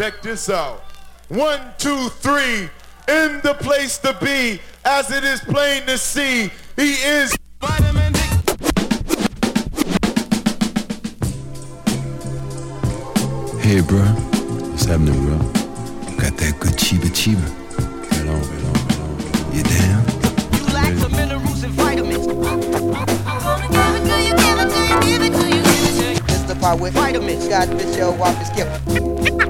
Check this out. One, two, three. In the place to be, as it is plain to see, he is. Vitamin D. Hey, bro. What's happening, bro? Got that good chiba chiba. Right on, right on, right on. You down? You lack the minerals and vitamins. It's the part with vitamins. Got this show off his skip.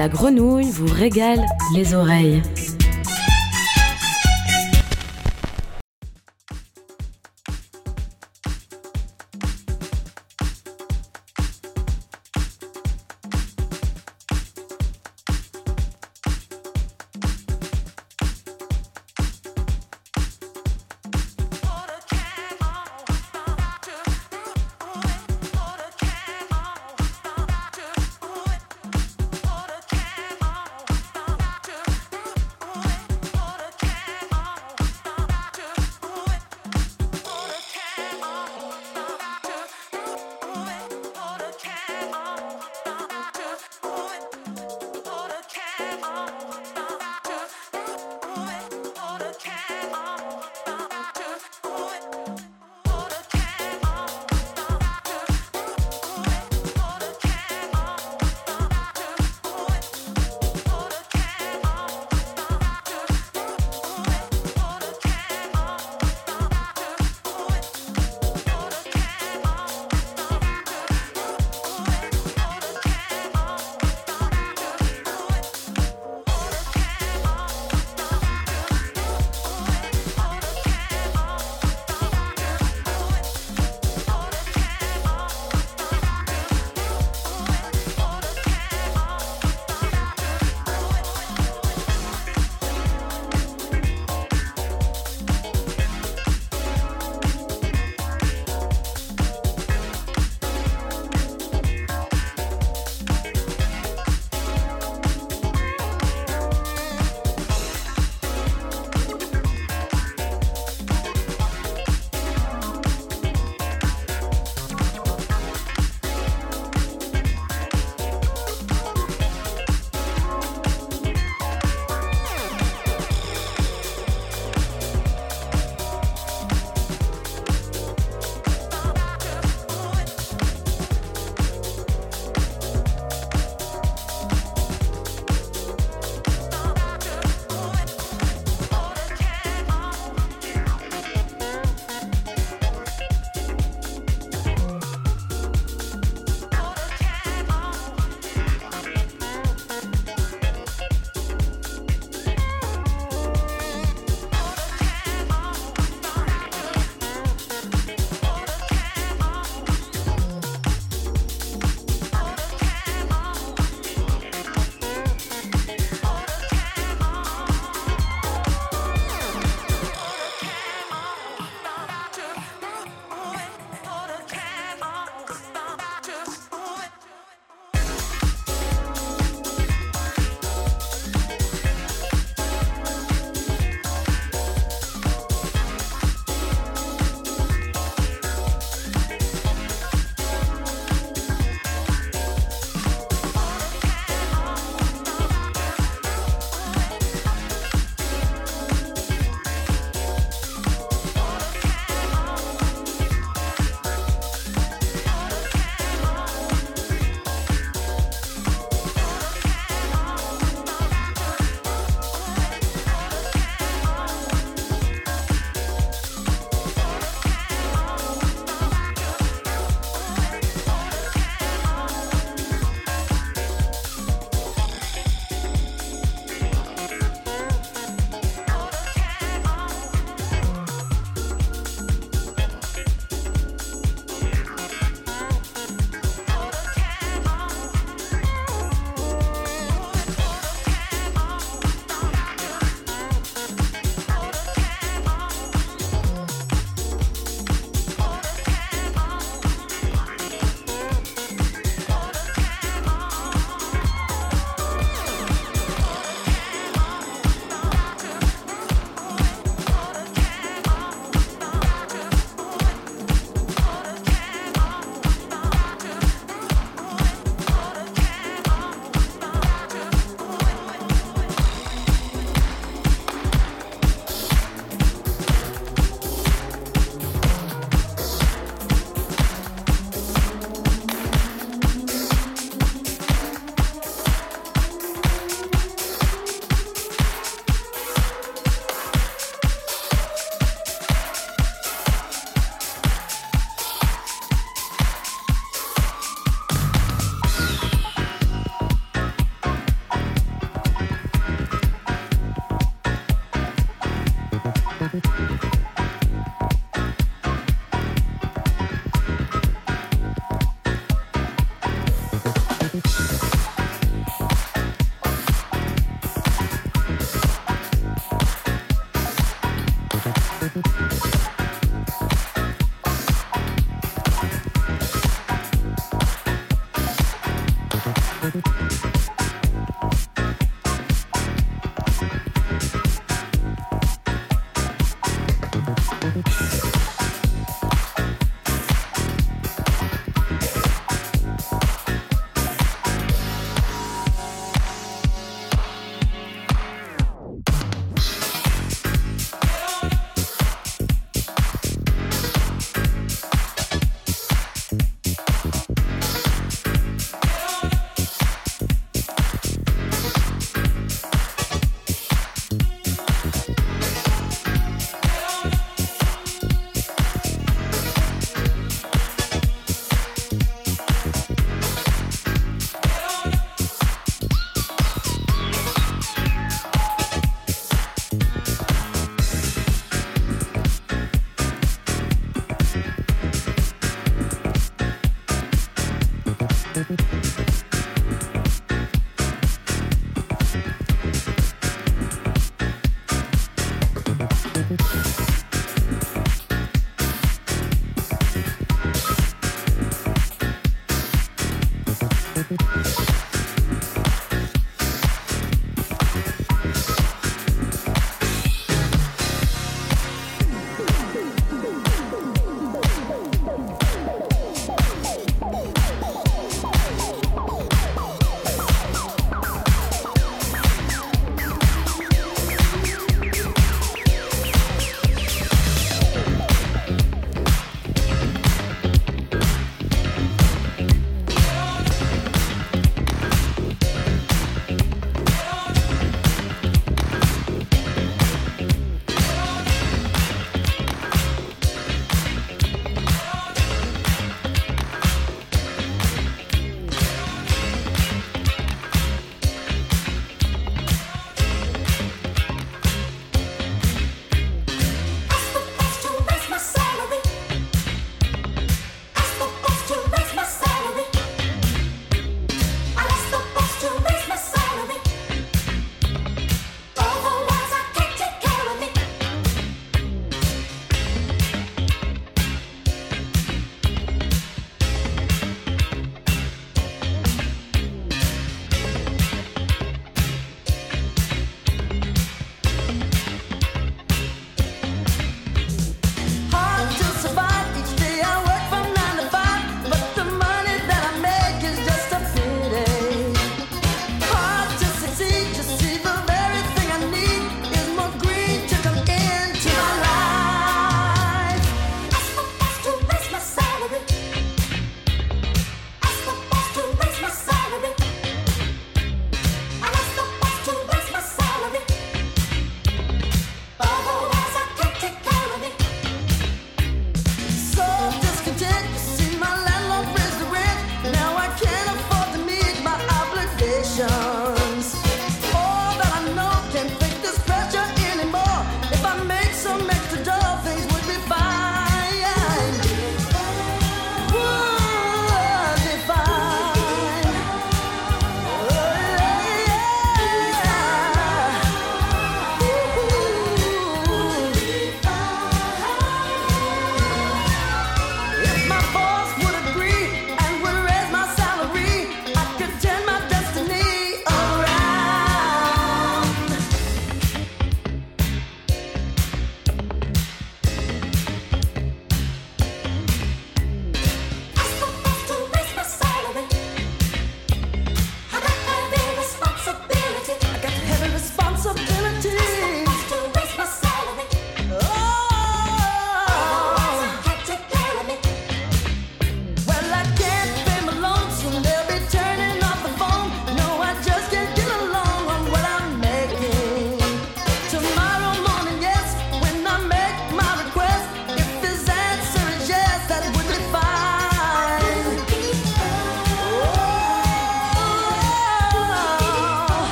La grenouille vous régalent les oreilles.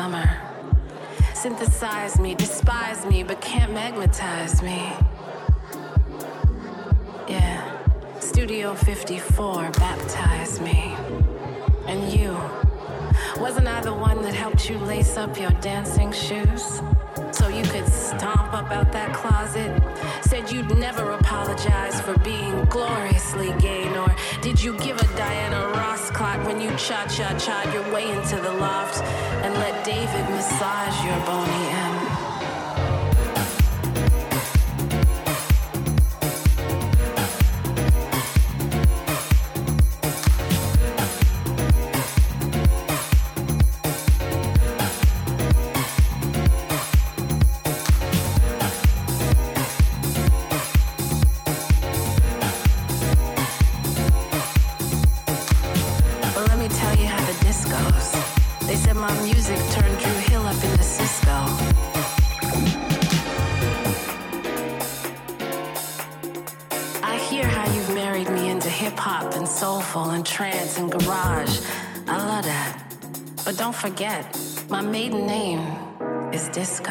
summer. Synthesize me, despise me, but can't magnetize me. Yeah. Studio 54, baptize me. And you. Wasn't I the one that helped you lace up your dancing shoes? So you could stomp up out that closet? Said you'd never apologize for being gloriously gay, nor did you give a Diana Ross clock when you cha cha cha your way into the loft and let David massage your bony ass? My maiden name is Disco.